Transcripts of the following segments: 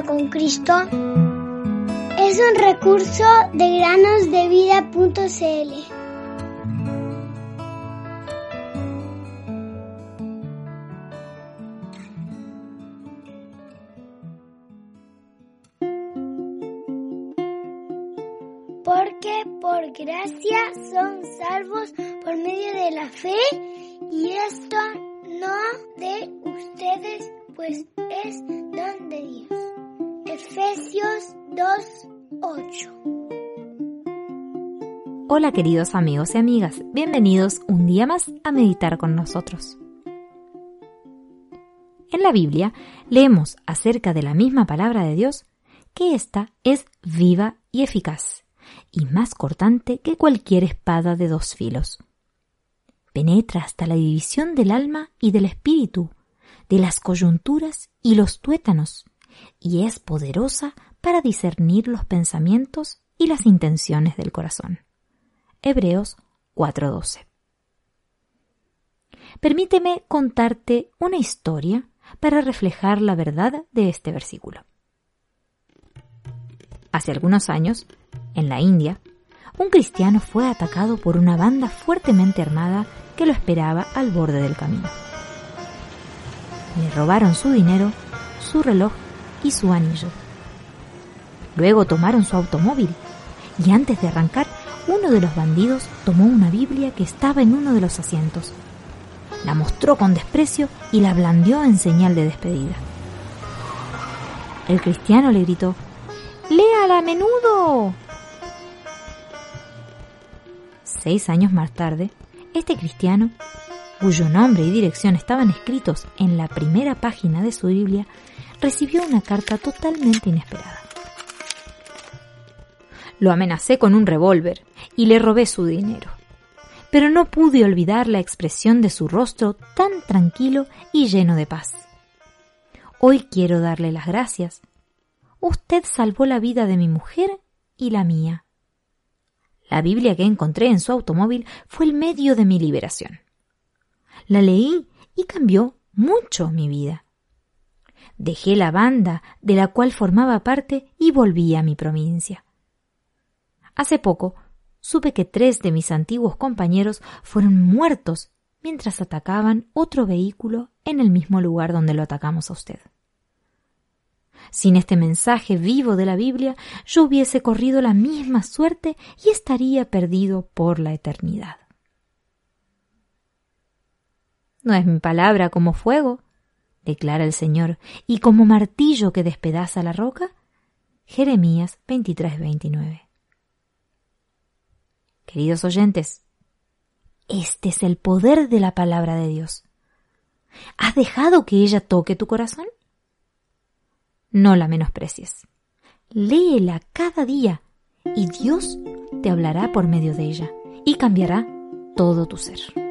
con Cristo es un recurso de granosdevida.cl. Porque por gracia son salvos por medio de la fe y esto no de ustedes, pues es don de Dios. Efesios 2:8 Hola queridos amigos y amigas, bienvenidos un día más a meditar con nosotros. En la Biblia leemos acerca de la misma palabra de Dios que ésta es viva y eficaz, y más cortante que cualquier espada de dos filos. Penetra hasta la división del alma y del espíritu, de las coyunturas y los tuétanos, y es poderosa para discernir los pensamientos y las intenciones del corazón. Hebreos 4:12. Permíteme contarte una historia para reflejar la verdad de este versículo. Hace algunos años, en la India, un cristiano fue atacado por una banda fuertemente armada que lo esperaba al borde del camino. Le robaron su dinero, su reloj y su anillo. Luego tomaron su automóvil y antes de arrancar, uno de los bandidos tomó una Biblia que estaba en uno de los asientos. La mostró con desprecio y la blandió en señal de despedida. El cristiano le gritó, ¡Léala a menudo! Seis años más tarde, este cristiano, cuyo nombre y dirección estaban escritos en la primera página de su Biblia, recibió una carta totalmente inesperada. Lo amenacé con un revólver y le robé su dinero. Pero no pude olvidar la expresión de su rostro tan tranquilo y lleno de paz. Hoy quiero darle las gracias. Usted salvó la vida de mi mujer y la mía. La Biblia que encontré en su automóvil fue el medio de mi liberación. La leí y cambió mucho mi vida. Dejé la banda de la cual formaba parte y volví a mi provincia. Hace poco supe que tres de mis antiguos compañeros fueron muertos mientras atacaban otro vehículo en el mismo lugar donde lo atacamos a usted. Sin este mensaje vivo de la Biblia, yo hubiese corrido la misma suerte y estaría perdido por la eternidad. ¿No es mi palabra como fuego? Declara el Señor, y como martillo que despedaza la roca? Jeremías 23:29. Queridos oyentes, este es el poder de la palabra de Dios. ¿Has dejado que ella toque tu corazón? No la menosprecies. Léela cada día y Dios te hablará por medio de ella y cambiará todo tu ser.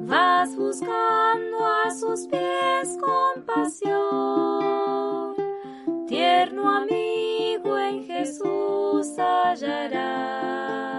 Vas buscando a sus pies compasión. Tierno amigo en Jesús hallarás